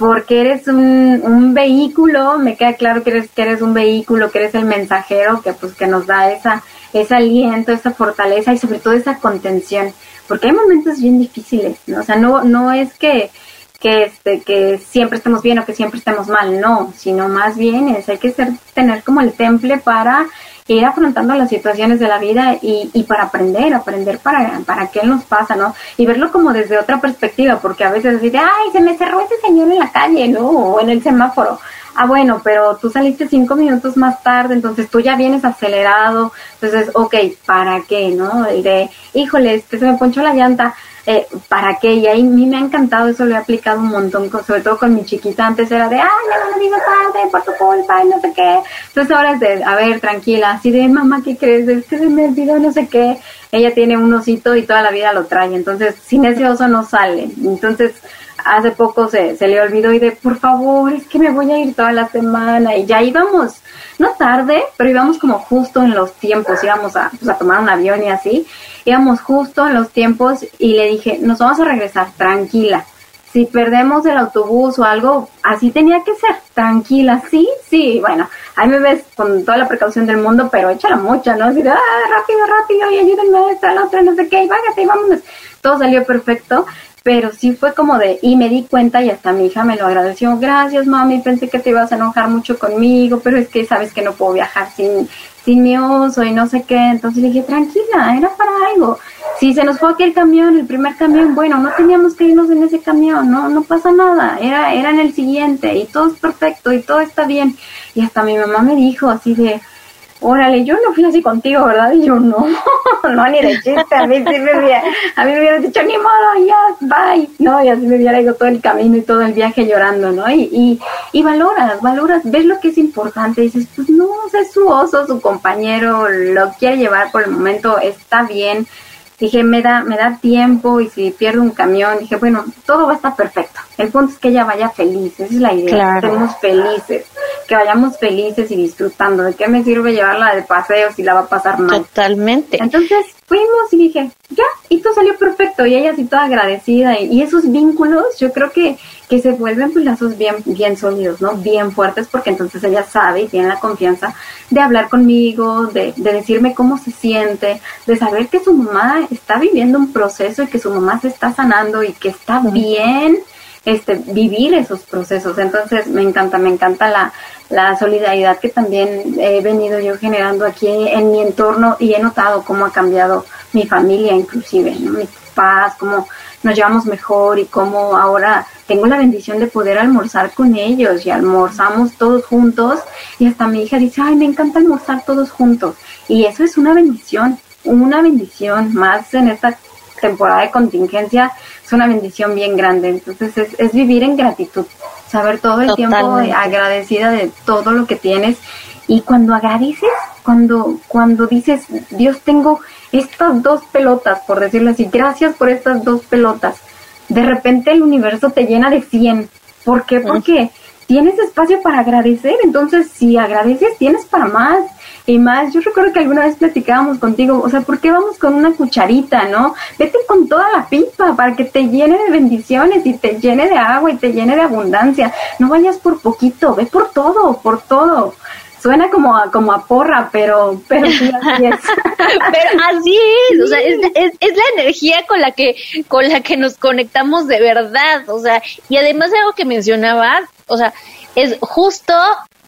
porque eres un, un, vehículo, me queda claro que eres, que eres un vehículo, que eres el mensajero, que pues que nos da esa, ese aliento, esa fortaleza y sobre todo esa contención, porque hay momentos bien difíciles, ¿no? O sea, no, no es que, que este, que siempre estemos bien o que siempre estemos mal, no, sino más bien es hay que ser, tener como el temple para ir afrontando las situaciones de la vida y, y para aprender, aprender para, para qué nos pasa, ¿no? Y verlo como desde otra perspectiva, porque a veces dice, ay, se me cerró ese señor en la calle, ¿no? O en el semáforo. Ah, bueno, pero tú saliste cinco minutos más tarde, entonces tú ya vienes acelerado, entonces, ok, ¿para qué, no? El de, híjole, este se me ponchó la llanta, eh, ¿para qué? Y ahí a mí me ha encantado, eso lo he aplicado un montón, sobre todo con mi chiquita, antes era de, ay, no lo digo tarde por tu culpa y no sé qué. Entonces ahora es de, a ver, tranquila, así de, mamá, ¿qué crees? Es que se me olvidó no sé qué. Ella tiene un osito y toda la vida lo trae, entonces sin ese oso no sale. Entonces, hace poco se, se le olvidó y de, por favor, es que me voy a ir toda la semana y ya íbamos, no tarde, pero íbamos como justo en los tiempos, íbamos a, pues, a tomar un avión y así íbamos justo en los tiempos y le dije, nos vamos a regresar, tranquila. Si perdemos el autobús o algo, así tenía que ser, tranquila, sí, sí, bueno, ahí me ves con toda la precaución del mundo, pero échala mucha, ¿no? Así ah, rápido, rápido, y ayúdenme a esta, la otra, no sé qué, y vámonos. Todo salió perfecto, pero sí fue como de, y me di cuenta y hasta mi hija me lo agradeció, gracias mami, pensé que te ibas a enojar mucho conmigo, pero es que sabes que no puedo viajar sin, sin mi oso y no sé qué. Entonces le dije, tranquila, era para algo. Si se nos fue aquel camión, el primer camión, bueno, no teníamos que irnos en ese camión, no, no pasa nada, era, era en el siguiente y todo es perfecto y todo está bien. Y hasta mi mamá me dijo así de, órale, yo no fui así contigo, ¿verdad? Y yo, no, no, ni de chiste, a mí sí me hubiera, a mí me hubiera dicho, ni modo, ya, bye, ¿no? Y así me hubiera ido todo el camino y todo el viaje llorando, ¿no? Y, y, y valoras, valoras, ves lo que es importante, dices, pues no, es su oso, su compañero, lo quiere llevar por el momento, está bien. Dije, me da, me da tiempo y si pierdo un camión, dije, bueno, todo va a estar perfecto El punto es que ella vaya feliz, esa es la idea, que estemos felices, que vayamos felices y disfrutando. ¿De qué me sirve llevarla de paseo si la va a pasar mal? Totalmente. Entonces fuimos y dije, ya, y todo salió perfecto, y ella así toda agradecida, y, esos vínculos yo creo que, que se vuelven pues lazos bien, bien sólidos, ¿no? Bien fuertes, porque entonces ella sabe y tiene la confianza de hablar conmigo, de, de decirme cómo se siente, de saber que su mamá está viviendo un proceso y que su mamá se está sanando y que está bien este, vivir esos procesos. Entonces me encanta, me encanta la, la solidaridad que también he venido yo generando aquí en mi entorno y he notado cómo ha cambiado mi familia inclusive, mis papás, cómo nos llevamos mejor y cómo ahora tengo la bendición de poder almorzar con ellos y almorzamos todos juntos. Y hasta mi hija dice, ay, me encanta almorzar todos juntos y eso es una bendición, una bendición más en esta temporada de contingencia es una bendición bien grande. Entonces es, es vivir en gratitud, saber todo el tiempo agradecida de todo lo que tienes. Y cuando agradeces, cuando, cuando dices, Dios, tengo estas dos pelotas, por decirlo así, gracias por estas dos pelotas, de repente el universo te llena de 100. ¿Por qué? Porque tienes espacio para agradecer, entonces si agradeces tienes para más y más. Yo recuerdo que alguna vez platicábamos contigo, o sea, ¿por qué vamos con una cucharita, no? Vete con toda la pipa para que te llene de bendiciones y te llene de agua y te llene de abundancia. No vayas por poquito, ve por todo, por todo suena como a, como a porra, pero, pero sí así es. pero así es, o sea, es, es, es, la energía con la que, con la que nos conectamos de verdad, o sea, y además algo que mencionabas, o sea, es justo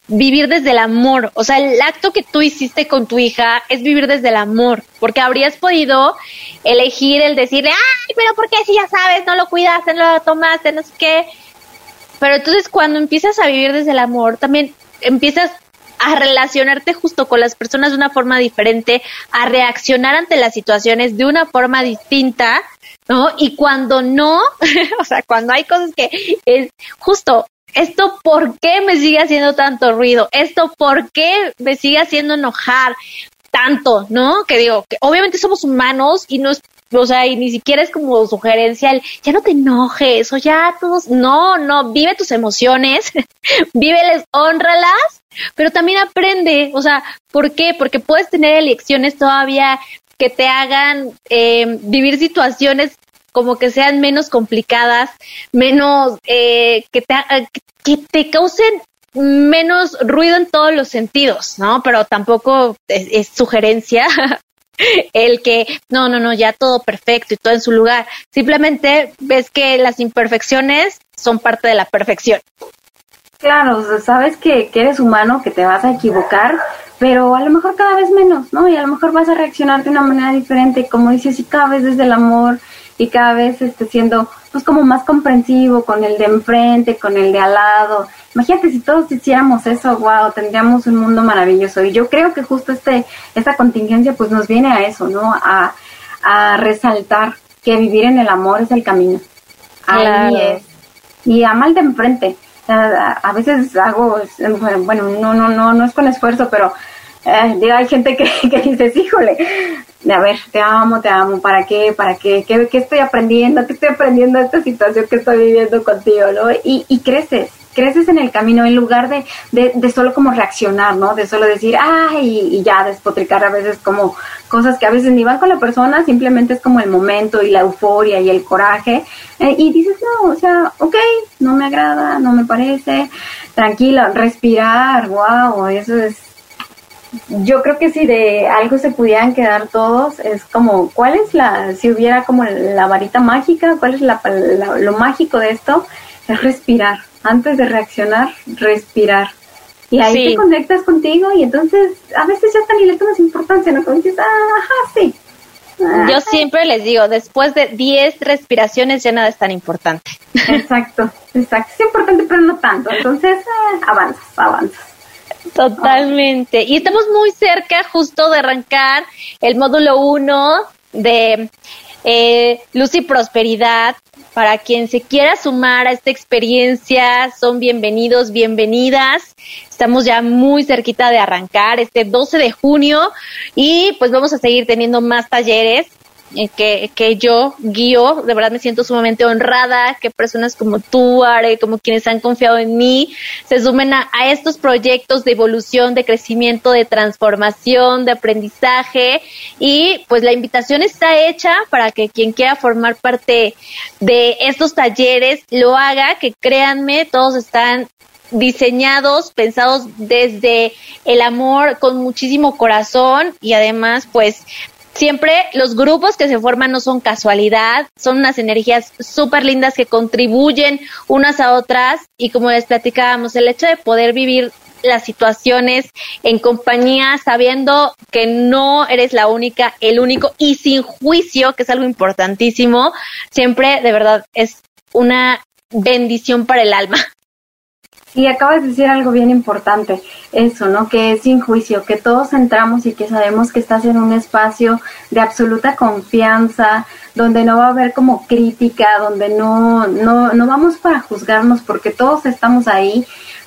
vivir desde el amor. O sea, el acto que tú hiciste con tu hija es vivir desde el amor, porque habrías podido elegir el decirle, ay, pero ¿por qué si ya sabes, no lo cuidaste, no lo tomaste, no sé qué? Pero entonces cuando empiezas a vivir desde el amor, también empiezas a relacionarte justo con las personas de una forma diferente, a reaccionar ante las situaciones de una forma distinta, ¿no? Y cuando no, o sea, cuando hay cosas que es justo esto por qué me sigue haciendo tanto ruido, esto por qué me sigue haciendo enojar tanto, ¿no? Que digo, que obviamente somos humanos y no es, o sea, y ni siquiera es como sugerencia el, ya no te enojes, o ya todos, no, no, vive tus emociones, víveles, honralas, pero también aprende, o sea, ¿por qué? Porque puedes tener elecciones todavía que te hagan eh, vivir situaciones como que sean menos complicadas, menos eh, que, te, que te causen menos ruido en todos los sentidos, ¿no? Pero tampoco es, sugerencia el que no, no, no, ya todo perfecto y todo en su lugar. Simplemente ves que las imperfecciones son parte de la perfección. Claro, sabes que, que, eres humano, que te vas a equivocar, pero a lo mejor cada vez menos, ¿no? Y a lo mejor vas a reaccionar de una manera diferente, como dices, y cada vez desde el amor, y cada vez esté siendo pues como más comprensivo con el de enfrente, con el de al lado. Imagínate si todos hiciéramos eso, wow, tendríamos un mundo maravilloso. Y yo creo que justo este, esta contingencia pues nos viene a eso, ¿no? A, a resaltar que vivir en el amor es el camino. Ahí es. Y ama al de enfrente. A veces hago, bueno, no, no, no, no es con esfuerzo, pero hay gente que, dices, híjole, a ver, te amo, te amo, ¿para qué? ¿Para qué? ¿Qué, estoy aprendiendo? ¿Qué estoy aprendiendo de esta situación que estoy viviendo contigo, no? Y, y creces, creces en el camino en lugar de, de, de, solo como reaccionar, ¿no? De solo decir, ay, y ya despotricar a veces como cosas que a veces ni van con la persona, simplemente es como el momento y la euforia y el coraje. Eh, y dices, no, o sea, ok, no me agrada, no me parece, tranquila, respirar, wow, eso es yo creo que si de algo se pudieran quedar todos, es como, ¿cuál es la, si hubiera como la varita mágica, cuál es la, lo mágico de esto? Es respirar. Antes de reaccionar, respirar. Y ahí te conectas contigo y entonces a veces ya hasta ni le tomas importancia, ¿no? Como dices, ah, ajá, sí. Yo siempre les digo, después de 10 respiraciones ya nada es tan importante. Exacto, exacto. Es importante, pero no tanto. Entonces, eh, avanzas, avanzas. Totalmente. Y estamos muy cerca justo de arrancar el módulo 1 de eh, Luz y Prosperidad. Para quien se quiera sumar a esta experiencia, son bienvenidos, bienvenidas. Estamos ya muy cerquita de arrancar este 12 de junio y pues vamos a seguir teniendo más talleres eh, que, que yo guío. De verdad me siento sumamente honrada que personas como tú, Are, como quienes han confiado en mí, se sumen a, a estos proyectos de evolución, de crecimiento, de transformación, de aprendizaje. Y pues la invitación está hecha para que quien quiera formar parte de estos talleres lo haga, que créanme, todos están diseñados, pensados desde el amor, con muchísimo corazón y además pues siempre los grupos que se forman no son casualidad, son unas energías súper lindas que contribuyen unas a otras y como les platicábamos, el hecho de poder vivir las situaciones en compañía, sabiendo que no eres la única, el único y sin juicio, que es algo importantísimo, siempre de verdad es una bendición para el alma. Y acabas de decir algo bien importante, eso, ¿no? Que es sin juicio, que todos entramos y que sabemos que estás en un espacio de absoluta confianza, donde no va a haber como crítica, donde no, no, no vamos para juzgarnos, porque todos estamos ahí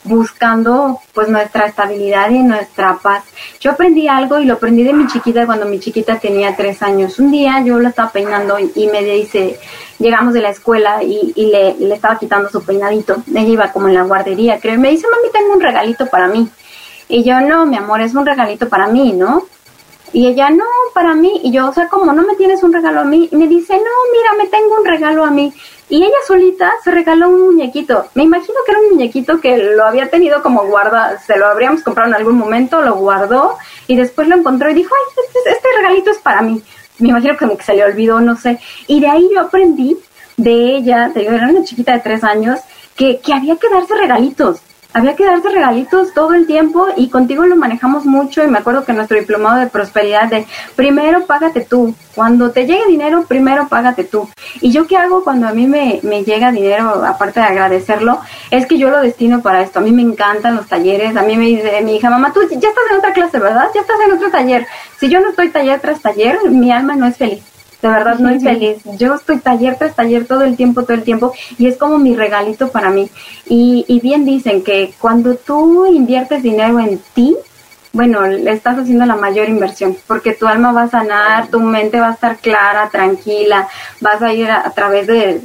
buscando pues nuestra estabilidad y nuestra paz. Yo aprendí algo y lo aprendí de mi chiquita cuando mi chiquita tenía tres años. Un día yo la estaba peinando y, me dice, llegamos de la escuela y, le, le, estaba quitando su peinadito. Ella iba como en la guardería, creo, y me dice, mami, tengo un regalito para mí. Y yo, no, mi amor, es un regalito para mí, ¿no? Y ella, no, para mí. Y yo, o sea, como no me tienes un regalo a mí? Y me dice, no, mira, me tengo un regalo a mí. Y ella solita se regaló un muñequito. Me imagino que era un muñequito que lo había tenido como guarda, se lo habríamos comprado en algún momento, lo guardó y después lo encontró y dijo, ay, este, este regalito es para mí. Me imagino que, que se le olvidó, no sé. Y de ahí yo aprendí de ella, digo, era una chiquita de tres años, que, que había que darse regalitos había que darse regalitos todo el tiempo y contigo lo manejamos mucho y me acuerdo que nuestro diplomado de prosperidad de primero págate tú, cuando te llegue dinero primero págate tú. Y yo qué hago cuando a mí me, me llega dinero, aparte de agradecerlo, es que yo lo destino para esto. A mí me encantan los talleres, a mí me dice mi hija, mamá, tú ya estás en otra clase, ¿verdad? Ya estás en otro taller. Si yo no estoy taller tras taller, mi alma no es feliz de verdad no feliz. Yo estoy taller tras taller todo el tiempo, todo el tiempo, y es como mi regalito para mí. Y, y bien dicen que cuando tú inviertes dinero en ti, bueno, le estás haciendo la mayor inversión, porque tu alma va a sanar, tu mente va a estar clara, tranquila, vas a ir a través de,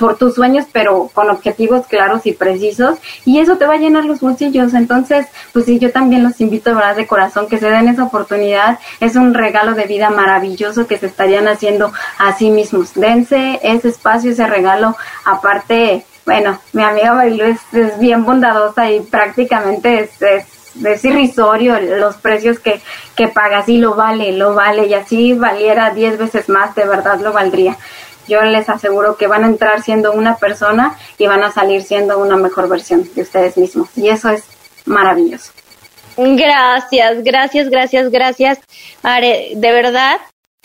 por tus sueños, pero con objetivos claros y precisos, y eso te va a llenar los bolsillos. Entonces, pues sí, yo también los invito, ¿verdad? De corazón, que se den esa oportunidad. Es un regalo de vida maravilloso que se estarían haciendo a sí mismos. Dense ese espacio, ese regalo. Aparte, bueno, mi amiga Marilu es, bien bondadosa y prácticamente es, es es irrisorio los precios que, que pagas y lo vale, lo vale y así valiera 10 veces más, de verdad lo valdría yo les aseguro que van a entrar siendo una persona y van a salir siendo una mejor versión de ustedes mismos. Y eso es maravilloso. Gracias, gracias, gracias, gracias. De verdad,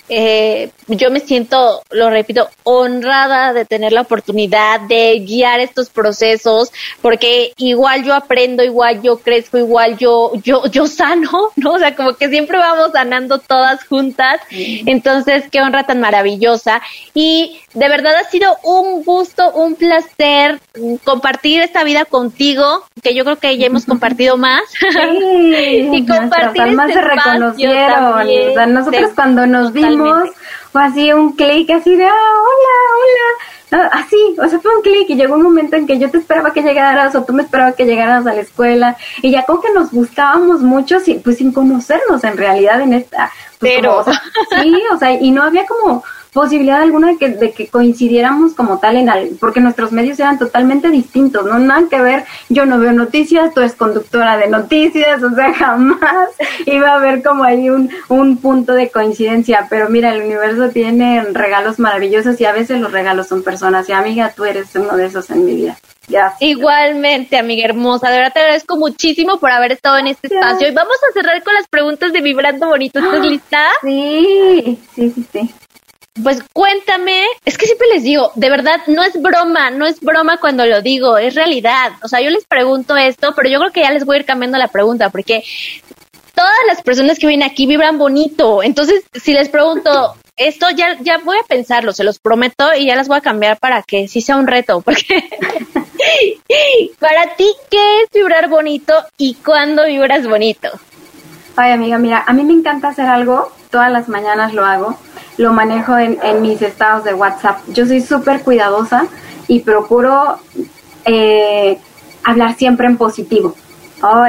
eh, yo me siento, lo repito, honrada de tener la oportunidad de guiar estos procesos, porque igual yo aprendo, igual yo crezco, igual yo, yo, yo sano, ¿no? O sea, como que siempre vamos sanando todas juntas. Entonces, qué honra tan maravillosa. Y de verdad ha sido un gusto, un placer compartir esta vida contigo, que yo creo que ya hemos compartido más. y compartir este se reconocieron. nosotros cuando nos vimos o así un clic así de, ah, hola, hola, así, o sea, fue un clic y llegó un momento en que yo te esperaba que llegaras o tú me esperabas que llegaras a la escuela y ya como que nos gustábamos mucho, pues sin conocernos en realidad en esta... Pues, Pero... sí, o sea, y no había como posibilidad alguna de que, de que coincidiéramos como tal en algo, porque nuestros medios eran totalmente distintos, no nada que ver, yo no veo noticias, tú eres conductora de noticias, o sea, jamás iba a haber como ahí un, un punto de coincidencia, pero mira, el universo tiene regalos maravillosos y a veces los regalos son personas, y amiga, tú eres uno de esos en mi vida. Gracias. Igualmente, amiga hermosa. De verdad te agradezco muchísimo por haber estado en este espacio. Y vamos a cerrar con las preguntas de Vibrando Bonito. ¿Estás lista? Sí, sí, sí, sí. Pues cuéntame, es que siempre les digo, de verdad, no es broma, no es broma cuando lo digo, es realidad. O sea, yo les pregunto esto, pero yo creo que ya les voy a ir cambiando la pregunta, porque todas las personas que vienen aquí vibran bonito. Entonces, si les pregunto, esto ya, ya voy a pensarlo, se los prometo, y ya las voy a cambiar para que sí sea un reto, porque para ti, ¿qué es vibrar bonito y cuándo vibras bonito? Ay, amiga, mira, a mí me encanta hacer algo, todas las mañanas lo hago, lo manejo en, en mis estados de WhatsApp. Yo soy súper cuidadosa y procuro eh, hablar siempre en positivo.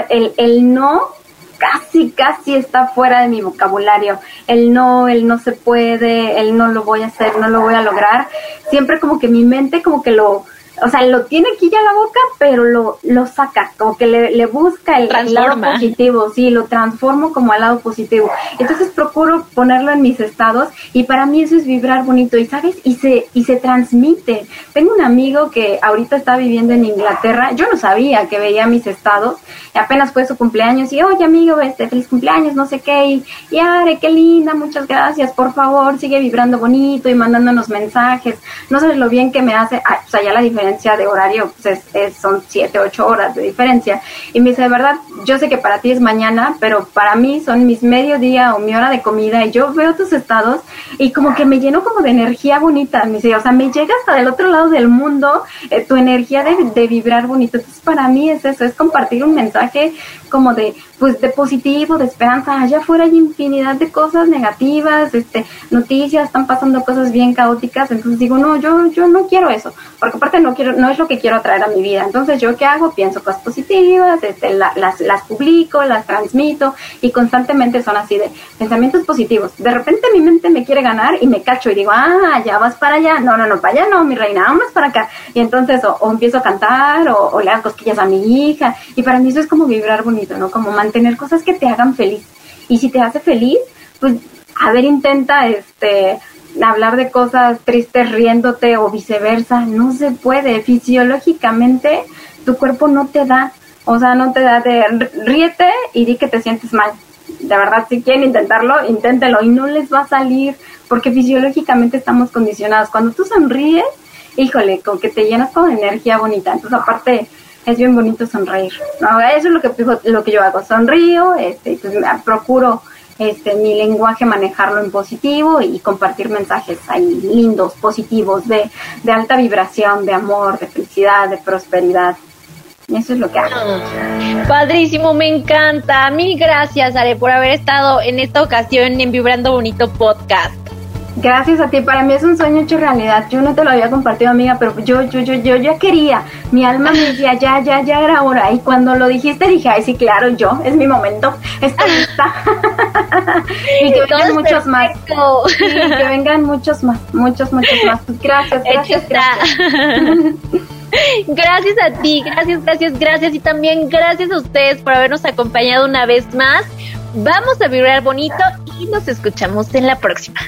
el, el no casi, casi está fuera de mi vocabulario. El no, el no se puede, el no lo voy a hacer, no lo voy a lograr. Siempre como que mi mente como que lo, o sea, lo tiene aquí ya la boca, pero lo, lo saca, como que le, le busca el, lado positivo, sí, lo transformo como al lado positivo. Entonces procuro ponerlo en mis estados y para mí eso es vibrar bonito. Y sabes, y se, y se transmite. Tengo un amigo que ahorita está viviendo en Inglaterra, yo no sabía que veía mis estados, y apenas fue su cumpleaños y, oye amigo, este, feliz cumpleaños, no sé qué, y, y Are, qué linda, muchas gracias, por favor, sigue vibrando bonito y mandándonos mensajes. No sabes lo bien que me hace, o sea, ya la diferencia de horario, pues son siete, ocho horas de diferencia. Y me dice, de verdad, yo sé que para ti es mañana, pero para mí son mis mediodía o mi hora de comida y yo veo tus estados y como que me lleno como de energía bonita. Me dice, o sea, me llega hasta del otro lado del mundo eh, tu energía de, de vibrar bonito. Entonces, para mí es eso, es compartir un mensaje como de, pues, de positivo, de esperanza. Allá afuera hay infinidad de cosas negativas, este, noticias, están pasando cosas bien caóticas. Entonces digo, no, yo, yo no quiero eso, porque aparte no quiero, no es lo que quiero traer a mi vida. Entonces, ¿yo qué hago? Pienso cosas positivas, este, las, las publico, las transmito y constantemente son así de pensamientos positivos. De repente mi mente me quiere ganar y me cacho y digo, ah, ya vas para allá. No, no, no, para allá no, mi reina, vamos para acá. Y entonces o, empiezo a cantar o, o, le hago cosquillas a mi hija. Y para mí eso es como vibrar bonito, ¿no? Como mantener cosas que te hagan feliz. Y si te hace feliz, pues, a ver, intenta, este, hablar de cosas tristes riéndote o viceversa, no se puede. Fisiológicamente tu cuerpo no te da, o sea, no te da de ríete y di que te sientes mal. De verdad, si quieren intentarlo, inténtelo y no les va a salir porque fisiológicamente estamos condicionados. Cuando tú sonríes, híjole, con que te llenas con energía bonita. Entonces, aparte, es bien bonito sonreír. Eso es lo que, lo que yo hago. Sonrío, este, pues, procuro este, mi lenguaje manejarlo en positivo y compartir mensajes ahí lindos, positivos, de, de alta vibración, de amor, de felicidad, de prosperidad. Eso es lo que hago. Padrísimo, me encanta. Mil gracias, Ale, por haber estado en esta ocasión en Vibrando Bonito Podcast. Gracias a ti, para mí es un sueño hecho realidad. Yo no te lo había compartido, amiga, pero yo, yo, yo, yo ya quería. Mi alma me decía, ya, ya, ya era hora. Y cuando lo dijiste dije, ay, sí, claro, yo, es mi momento, estoy lista. y que vengan muchos más. que vengan muchos más, muchos, muchos más. Gracias, gracias, gracias. Gracias a ti, gracias, gracias, gracias y también gracias a ustedes por habernos acompañado una vez más. Vamos a vibrar bonito y nos escuchamos en la próxima.